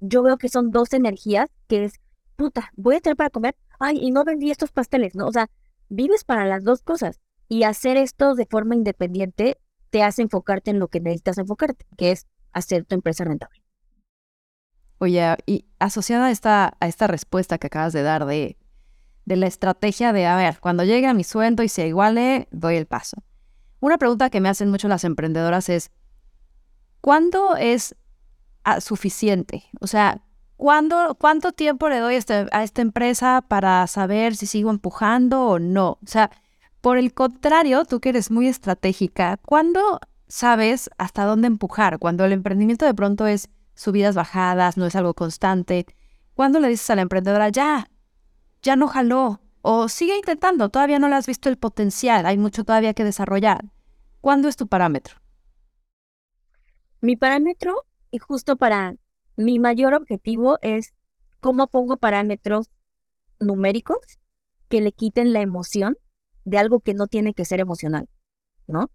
yo veo que son dos energías que es, puta, voy a tener para comer, ay, y no vendí estos pasteles, ¿no? O sea, vives para las dos cosas. Y hacer esto de forma independiente te hace enfocarte en lo que necesitas enfocarte, que es hacer tu empresa rentable. Oye, y asociada a esta, a esta respuesta que acabas de dar de, de la estrategia de, a ver, cuando llegue a mi sueldo y se iguale, doy el paso. Una pregunta que me hacen mucho las emprendedoras es, ¿cuándo es ah, suficiente? O sea, ¿cuánto tiempo le doy este, a, esta empresa para saber si sigo empujando o no? O sea, por el contrario, tú que eres muy estratégica, ¿cuándo sabes hasta dónde empujar? Cuando el emprendimiento de pronto es subidas, bajadas, no es algo constante. ¿Cuándo le dices a la emprendedora, ya, ya no jaló? O sigue intentando, todavía no le has visto el potencial, hay mucho todavía que desarrollar. ¿Cuándo es tu parámetro? Mi parámetro, y justo para mi mayor objetivo es cómo pongo parámetros numéricos que le quiten la emoción de algo que no tiene que ser emocional, ¿no?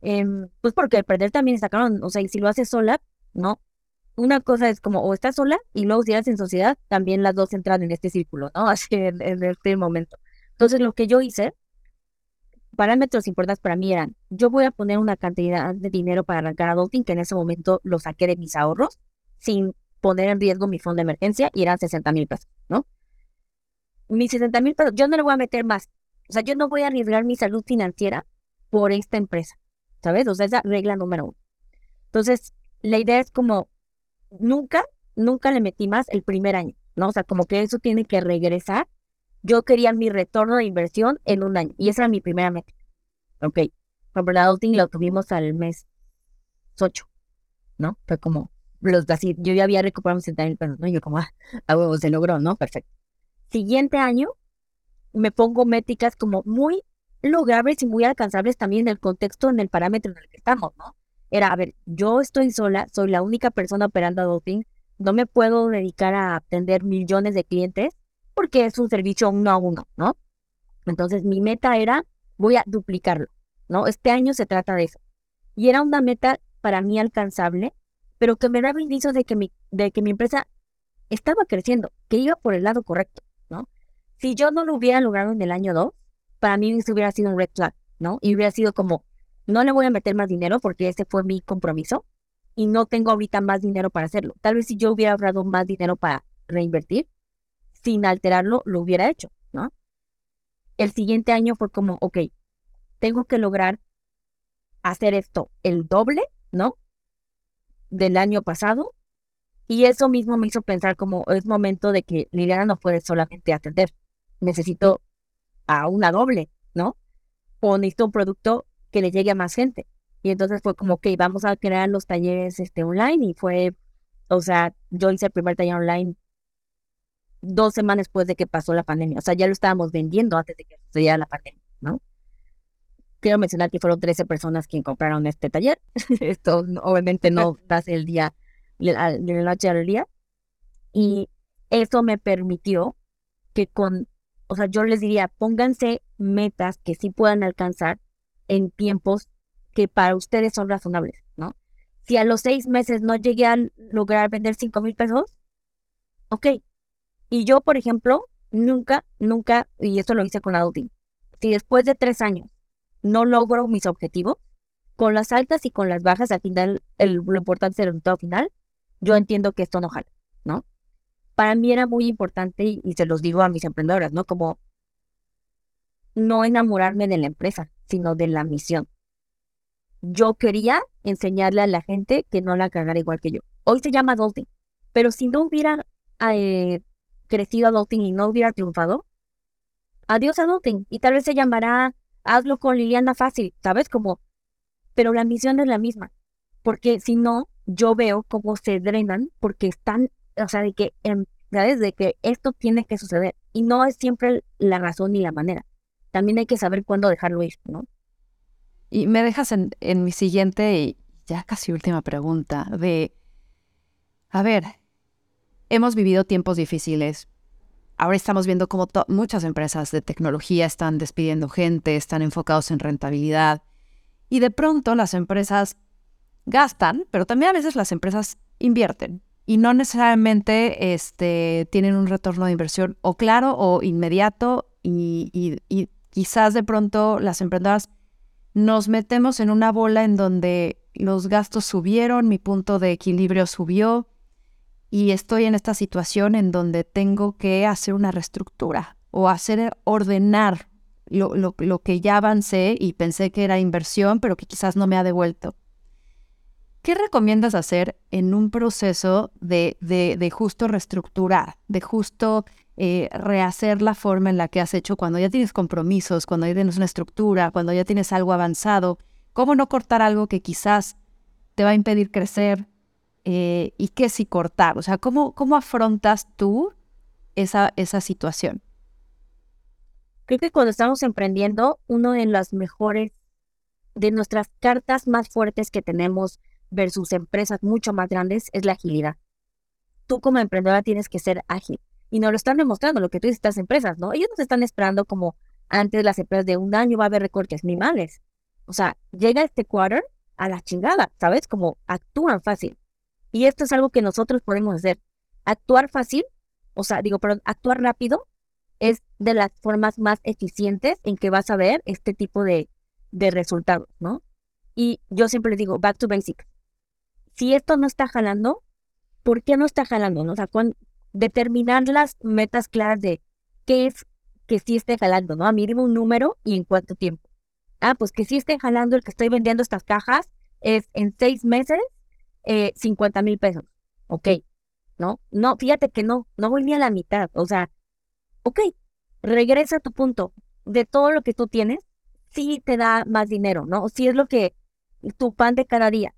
Em, pues porque perder también está claro, o sea, y si lo haces sola, ¿no? Una cosa es como, o estás sola y luego si eres en sociedad, también las dos entran en este círculo, ¿no? Así en, en este momento. Entonces, lo que yo hice, parámetros importantes para mí eran, yo voy a poner una cantidad de dinero para arrancar adulting, que en ese momento lo saqué de mis ahorros, sin poner en riesgo mi fondo de emergencia y eran 60 mil pesos, ¿no? Mis 60 mil pesos, yo no le voy a meter más. O sea, yo no voy a arriesgar mi salud financiera por esta empresa, ¿sabes? O sea, esa regla número uno. Entonces, la idea es como, nunca, nunca le metí más el primer año, ¿no? O sea, como que eso tiene que regresar. Yo quería mi retorno de inversión en un año y esa era mi primera meta. Ok, por el adulting lo tuvimos al mes 8, ¿no? Fue como, los así, yo ya había recuperado mis 60 mil pesos, ¿no? Yo como, ah, a se logró, ¿no? Perfecto. Siguiente año, me pongo métricas como muy logrables y muy alcanzables también en el contexto, en el parámetro en el que estamos, ¿no? Era, a ver, yo estoy sola, soy la única persona operando Adulting, no me puedo dedicar a atender millones de clientes porque es un servicio uno a uno, ¿no? Entonces mi meta era, voy a duplicarlo, ¿no? Este año se trata de eso. Y era una meta para mí alcanzable pero que me daba indicios de que mi, de que mi empresa estaba creciendo, que iba por el lado correcto, ¿no? Si yo no lo hubiera logrado en el año 2, para mí eso hubiera sido un red flag, ¿no? Y hubiera sido como, no le voy a meter más dinero porque ese fue mi compromiso y no tengo ahorita más dinero para hacerlo. Tal vez si yo hubiera ahorrado más dinero para reinvertir, sin alterarlo, lo hubiera hecho, ¿no? El siguiente año fue como, ok, tengo que lograr hacer esto el doble, ¿no? Del año pasado y eso mismo me hizo pensar como es momento de que Liliana no puede solamente atender, necesito a una doble, ¿no? O necesito un producto que le llegue a más gente. Y entonces fue como, que vamos a crear los talleres este, online y fue, o sea, yo hice el primer taller online dos semanas después de que pasó la pandemia. O sea, ya lo estábamos vendiendo antes de que sucediera la pandemia, ¿no? Quiero mencionar que fueron 13 personas quien compraron este taller. Esto obviamente no das el día, de la noche al día. Y eso me permitió que con, o sea, yo les diría, pónganse metas que sí puedan alcanzar en tiempos que para ustedes son razonables, ¿no? Si a los seis meses no llegué a lograr vender 5 mil pesos, ok. Y yo, por ejemplo, nunca, nunca, y esto lo hice con Adulting, si después de tres años no logro mis objetivos, con las altas y con las bajas, al final, el, lo importante es el resultado final, yo entiendo que esto no jala, ¿no? Para mí era muy importante, y, se los digo a mis emprendedoras, ¿no? Como no enamorarme de la empresa, sino de la misión. Yo quería enseñarle a la gente que no la cagara igual que yo. Hoy se llama adulting, pero si no hubiera eh, crecido adulting y no hubiera triunfado, adiós adulting. Y tal vez se llamará hazlo con Liliana fácil, ¿sabes? Como, pero la misión es la misma. Porque si no, yo veo cómo se drenan porque están, o sea, de que, ¿sabes? De que esto tiene que suceder. Y no es siempre la razón ni la manera. También hay que saber cuándo dejarlo ir, ¿no? Y me dejas en, en mi siguiente y ya casi última pregunta de, a ver, hemos vivido tiempos difíciles. Ahora estamos viendo cómo muchas empresas de tecnología están despidiendo gente, están enfocados en rentabilidad. Y de pronto las empresas gastan, pero también a veces las empresas invierten y no necesariamente este, tienen un retorno de inversión o claro o inmediato y, y quizás de pronto las emprendedoras nos metemos en una bola en donde los gastos subieron, mi punto de equilibrio subió y estoy en esta situación en donde tengo que hacer una reestructura o hacer ordenar lo, lo, que ya avancé y pensé que era inversión, pero que quizás no me ha devuelto. ¿Qué recomiendas hacer en un proceso de, de, de justo reestructurar, de justo eh, rehacer la forma en la que has hecho cuando ya tienes compromisos, cuando ya tienes una estructura, cuando ya tienes algo avanzado? ¿Cómo no cortar algo que quizás te va a impedir crecer? Eh, ¿Y qué si cortar? O sea, ¿cómo, cómo afrontas tú esa, esa situación? Creo que cuando estamos emprendiendo, una de las mejores, de nuestras cartas más fuertes que tenemos versus empresas mucho más grandes es la agilidad. Tú como emprendedora tienes que ser ágil. Y nos lo están demostrando lo que tú dices, estas empresas, ¿no? Ellos nos están esperando como antes las empresas de un año va a haber recortes males. O sea, llega este quarter a la chingada, ¿sabes? Como actúan fácil. Y esto es algo que nosotros podemos hacer. Actuar fácil, o sea, digo, perdón, actuar rápido es de las formas más eficientes en que vas a ver este tipo de, de resultados, ¿no? Y yo siempre digo, back to basics. Si esto no está jalando, ¿por qué no está jalando? ¿no? O sea, determinar las metas claras de qué es que sí esté jalando, ¿no? A mí dime un número y en cuánto tiempo. Ah, pues que sí esté jalando el que estoy vendiendo estas cajas es en seis meses eh, 50 mil pesos. Ok, ¿no? No, fíjate que no, no voy ni a la mitad. O sea, ok, regresa a tu punto. De todo lo que tú tienes, sí te da más dinero, ¿no? Sí es lo que tu pan de cada día.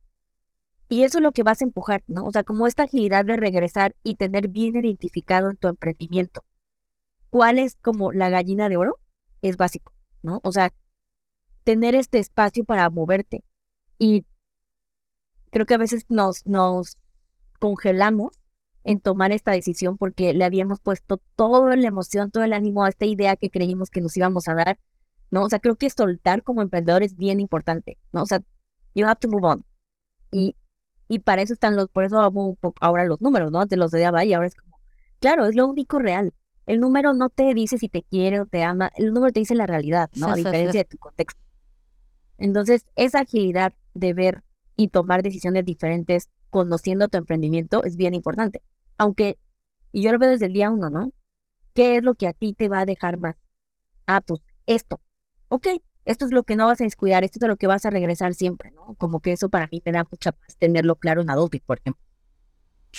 Y eso es lo que vas a empujar, ¿no? O sea, como esta agilidad de regresar y tener bien identificado en tu emprendimiento cuál es como la gallina de oro es básico, ¿no? O sea, tener este espacio para moverte. Y creo que a veces nos, nos congelamos en tomar esta decisión porque le habíamos puesto toda la emoción, todo el ánimo a esta idea que creímos que nos íbamos a dar, ¿no? O sea, creo que soltar como emprendedor es bien importante, ¿no? O sea, you have to move on. Y y para eso están los, por eso ahora los números, ¿no? De los de y ahora es como, claro, es lo único real. El número no te dice si te quiere o te ama, el número te dice la realidad, ¿no? A diferencia de tu contexto. Entonces, esa agilidad de ver y tomar decisiones diferentes conociendo tu emprendimiento es bien importante. Aunque, y yo lo veo desde el día uno, ¿no? ¿Qué es lo que a ti te va a dejar más? Ah, pues esto. Ok, esto es lo que no vas a descuidar, esto es lo que vas a regresar siempre, ¿no? Como que eso para mí me da mucha paz tenerlo claro en Adobe, por ejemplo.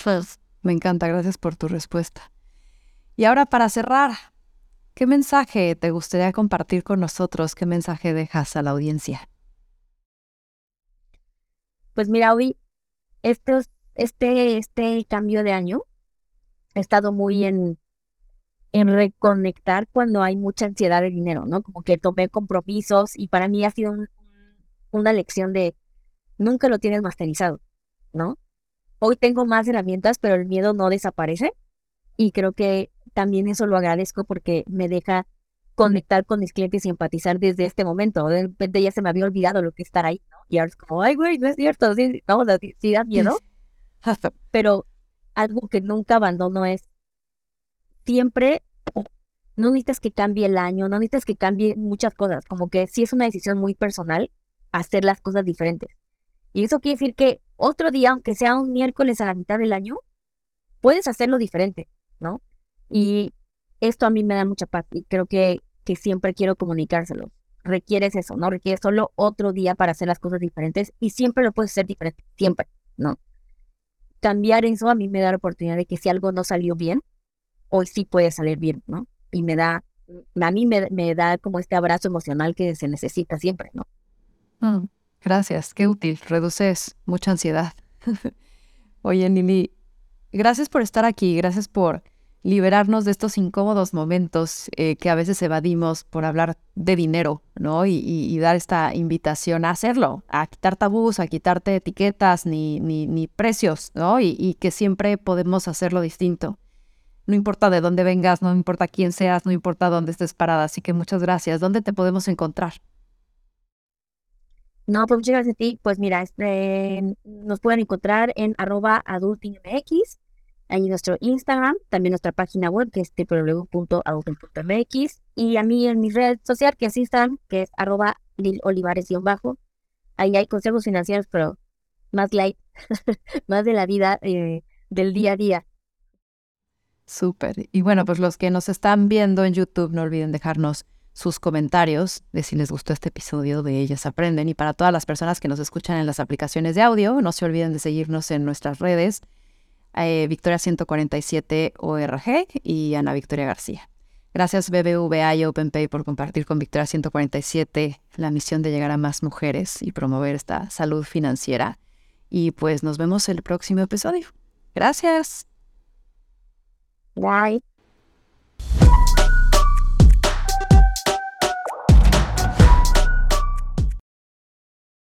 Pues me encanta, gracias por tu respuesta. Y ahora para cerrar, ¿qué mensaje te gustaría compartir con nosotros? ¿Qué mensaje dejas a la audiencia? Pues mira, hoy este, este, este cambio de año he estado muy en, en reconectar cuando hay mucha ansiedad de dinero, ¿no? Como que tomé compromisos y para mí ha sido una lección de nunca lo tienes masterizado, ¿no? Hoy tengo más herramientas, pero el miedo no desaparece y creo que también eso lo agradezco porque me deja conectar con mis clientes y empatizar desde este momento. De repente ya se me había olvidado lo que es estar ahí, ¿no? Y ahora es como, ay, güey, no es cierto, sí, no, sí da miedo. Pero algo que nunca abandono es siempre no necesitas que cambie el año, no necesitas que cambie muchas cosas, como que sí es una decisión muy personal, hacer las cosas diferentes. Y eso quiere decir que otro día, aunque sea un miércoles a la mitad del año, puedes hacerlo diferente, ¿no? Y esto a mí me da mucha paz y creo que, que siempre quiero comunicárselo. Requieres eso, ¿no? Requieres solo otro día para hacer las cosas diferentes y siempre lo puedes hacer diferente, siempre, ¿no? Cambiar eso a mí me da la oportunidad de que si algo no salió bien, hoy sí puede salir bien, ¿no? Y me da, a mí me, me da como este abrazo emocional que se necesita siempre, ¿no? Mm, gracias, qué útil, reduces mucha ansiedad. Oye, Nili, gracias por estar aquí, gracias por liberarnos de estos incómodos momentos eh, que a veces evadimos por hablar de dinero, ¿no? Y, dar esta invitación a hacerlo, a quitar tabús, a quitarte etiquetas ni, ni, ni precios, ¿no? Y, y, que siempre podemos hacerlo distinto. No importa de dónde vengas, no importa quién seas, no importa dónde estés parada. Así que muchas gracias. ¿Dónde te podemos encontrar? No, pues muchas gracias a ti. Pues mira, este, nos pueden encontrar en arroba adultingmx, ahí nuestro Instagram, también nuestra página web que es www.adulting.mx y a mí en mi red social que es Instagram, que es arroba lilolivares-bajo. Ahí hay consejos financieros, pero más light, más de la vida, eh, del día a día. Súper. Y bueno, pues los que nos están viendo en YouTube, no olviden dejarnos sus comentarios de si les gustó este episodio de Ellas Aprenden. Y para todas las personas que nos escuchan en las aplicaciones de audio, no se olviden de seguirnos en nuestras redes, eh, Victoria 147 ORG y Ana Victoria García. Gracias BBVA y OpenPay por compartir con Victoria 147 la misión de llegar a más mujeres y promover esta salud financiera. Y pues nos vemos el próximo episodio. Gracias. Bye.